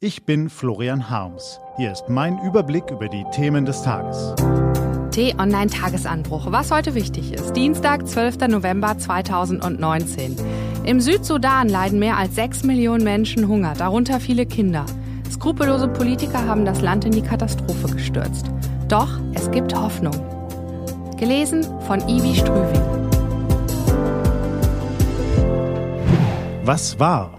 Ich bin Florian Harms. Hier ist mein Überblick über die Themen des Tages. T-Online-Tagesanbruch. Was heute wichtig ist. Dienstag, 12. November 2019. Im Südsudan leiden mehr als 6 Millionen Menschen Hunger, darunter viele Kinder. Skrupellose Politiker haben das Land in die Katastrophe gestürzt. Doch es gibt Hoffnung. Gelesen von Ivi Strüving. Was war?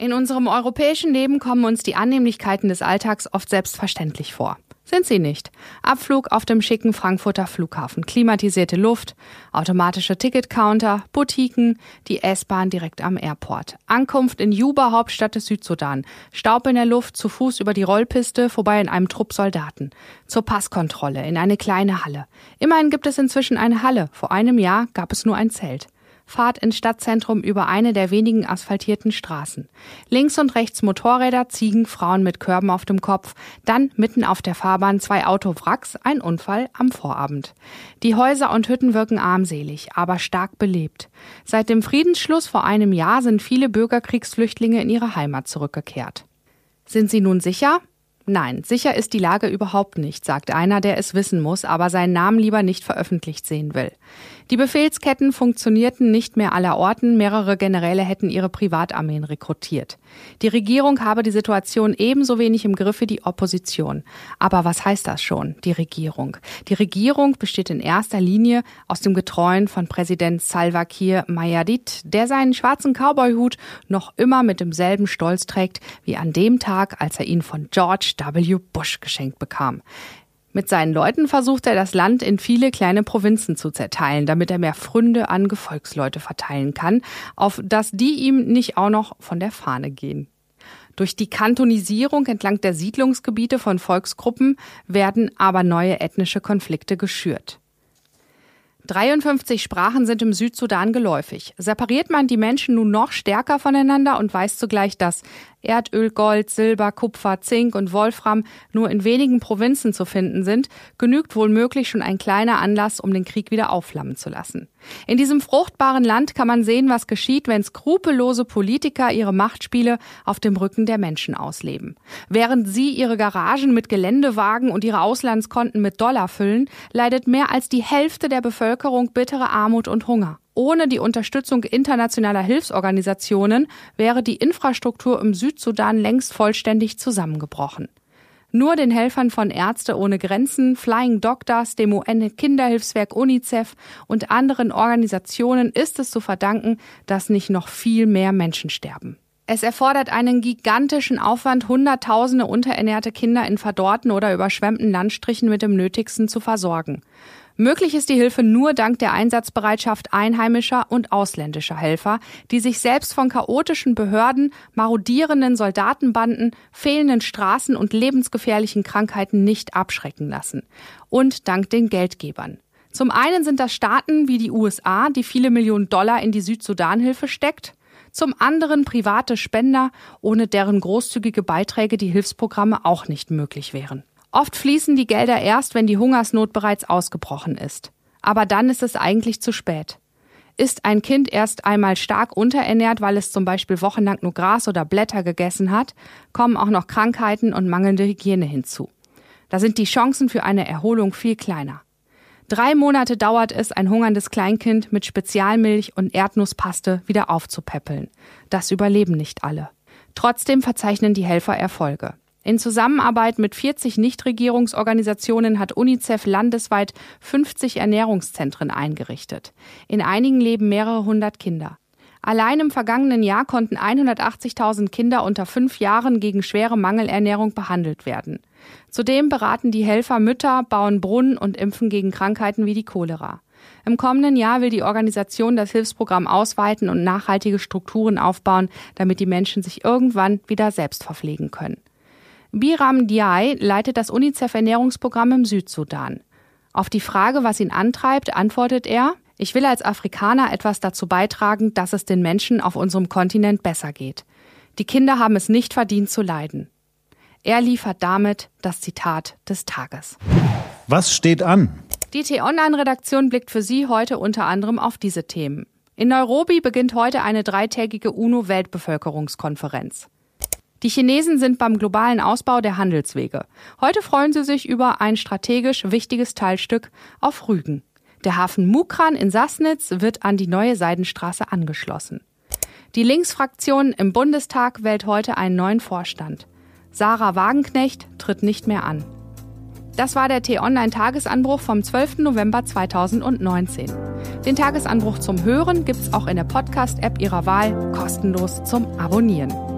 In unserem europäischen Leben kommen uns die Annehmlichkeiten des Alltags oft selbstverständlich vor. Sind sie nicht. Abflug auf dem schicken Frankfurter Flughafen, klimatisierte Luft, automatische Ticketcounter, Boutiquen, die S-Bahn direkt am Airport. Ankunft in Juba, Hauptstadt des Südsudan. Staub in der Luft, zu Fuß über die Rollpiste, vorbei in einem Trupp Soldaten. Zur Passkontrolle, in eine kleine Halle. Immerhin gibt es inzwischen eine Halle. Vor einem Jahr gab es nur ein Zelt. Fahrt ins Stadtzentrum über eine der wenigen asphaltierten Straßen. Links und rechts Motorräder, Ziegen, Frauen mit Körben auf dem Kopf, dann mitten auf der Fahrbahn zwei Autowracks, ein Unfall am Vorabend. Die Häuser und Hütten wirken armselig, aber stark belebt. Seit dem Friedensschluss vor einem Jahr sind viele Bürgerkriegsflüchtlinge in ihre Heimat zurückgekehrt. Sind sie nun sicher? Nein, sicher ist die Lage überhaupt nicht, sagt einer, der es wissen muss, aber seinen Namen lieber nicht veröffentlicht sehen will. Die Befehlsketten funktionierten nicht mehr allerorten, mehrere Generäle hätten ihre Privatarmeen rekrutiert. Die Regierung habe die Situation ebenso wenig im Griff wie die Opposition. Aber was heißt das schon, die Regierung? Die Regierung besteht in erster Linie aus dem Getreuen von Präsident Salva Kiir Mayardit, der seinen schwarzen Cowboyhut noch immer mit demselben Stolz trägt wie an dem Tag, als er ihn von George W. Bush geschenkt bekam. Mit seinen Leuten versucht er, das Land in viele kleine Provinzen zu zerteilen, damit er mehr Fründe an Gefolgsleute verteilen kann, auf dass die ihm nicht auch noch von der Fahne gehen. Durch die Kantonisierung entlang der Siedlungsgebiete von Volksgruppen werden aber neue ethnische Konflikte geschürt. 53 Sprachen sind im Südsudan geläufig. Separiert man die Menschen nun noch stärker voneinander und weiß zugleich, dass Erdöl, Gold, Silber, Kupfer, Zink und Wolfram nur in wenigen Provinzen zu finden sind, genügt wohl möglich schon ein kleiner Anlass, um den Krieg wieder aufflammen zu lassen. In diesem fruchtbaren Land kann man sehen, was geschieht, wenn skrupellose Politiker ihre Machtspiele auf dem Rücken der Menschen ausleben. Während sie ihre Garagen mit Geländewagen und ihre Auslandskonten mit Dollar füllen, leidet mehr als die Hälfte der Bevölkerung bittere Armut und Hunger. Ohne die Unterstützung internationaler Hilfsorganisationen wäre die Infrastruktur im Südsudan längst vollständig zusammengebrochen. Nur den Helfern von Ärzte ohne Grenzen, Flying Doctors, dem UN-Kinderhilfswerk UNICEF und anderen Organisationen ist es zu verdanken, dass nicht noch viel mehr Menschen sterben. Es erfordert einen gigantischen Aufwand, Hunderttausende unterernährte Kinder in verdorrten oder überschwemmten Landstrichen mit dem Nötigsten zu versorgen. Möglich ist die Hilfe nur dank der Einsatzbereitschaft einheimischer und ausländischer Helfer, die sich selbst von chaotischen Behörden, marodierenden Soldatenbanden, fehlenden Straßen und lebensgefährlichen Krankheiten nicht abschrecken lassen. Und dank den Geldgebern. Zum einen sind das Staaten wie die USA, die viele Millionen Dollar in die Südsudanhilfe steckt, zum anderen private Spender, ohne deren großzügige Beiträge die Hilfsprogramme auch nicht möglich wären. Oft fließen die Gelder erst, wenn die Hungersnot bereits ausgebrochen ist. Aber dann ist es eigentlich zu spät. Ist ein Kind erst einmal stark unterernährt, weil es zum Beispiel wochenlang nur Gras oder Blätter gegessen hat, kommen auch noch Krankheiten und mangelnde Hygiene hinzu. Da sind die Chancen für eine Erholung viel kleiner. Drei Monate dauert es, ein hungerndes Kleinkind mit Spezialmilch und Erdnusspaste wieder aufzupäppeln. Das überleben nicht alle. Trotzdem verzeichnen die Helfer Erfolge. In Zusammenarbeit mit 40 Nichtregierungsorganisationen hat UNICEF landesweit 50 Ernährungszentren eingerichtet. In einigen leben mehrere hundert Kinder. Allein im vergangenen Jahr konnten 180.000 Kinder unter fünf Jahren gegen schwere Mangelernährung behandelt werden. Zudem beraten die Helfer Mütter, bauen Brunnen und impfen gegen Krankheiten wie die Cholera. Im kommenden Jahr will die Organisation das Hilfsprogramm ausweiten und nachhaltige Strukturen aufbauen, damit die Menschen sich irgendwann wieder selbst verpflegen können. Biram Diai leitet das UNICEF-Ernährungsprogramm im Südsudan. Auf die Frage, was ihn antreibt, antwortet er, ich will als Afrikaner etwas dazu beitragen, dass es den Menschen auf unserem Kontinent besser geht. Die Kinder haben es nicht verdient zu leiden. Er liefert damit das Zitat des Tages. Was steht an? Die T-Online-Redaktion blickt für Sie heute unter anderem auf diese Themen. In Nairobi beginnt heute eine dreitägige UNO-Weltbevölkerungskonferenz. Die Chinesen sind beim globalen Ausbau der Handelswege. Heute freuen sie sich über ein strategisch wichtiges Teilstück auf Rügen. Der Hafen Mukran in Sassnitz wird an die neue Seidenstraße angeschlossen. Die Linksfraktion im Bundestag wählt heute einen neuen Vorstand. Sarah Wagenknecht tritt nicht mehr an. Das war der T-Online-Tagesanbruch vom 12. November 2019. Den Tagesanbruch zum Hören gibt's auch in der Podcast-App Ihrer Wahl kostenlos zum Abonnieren.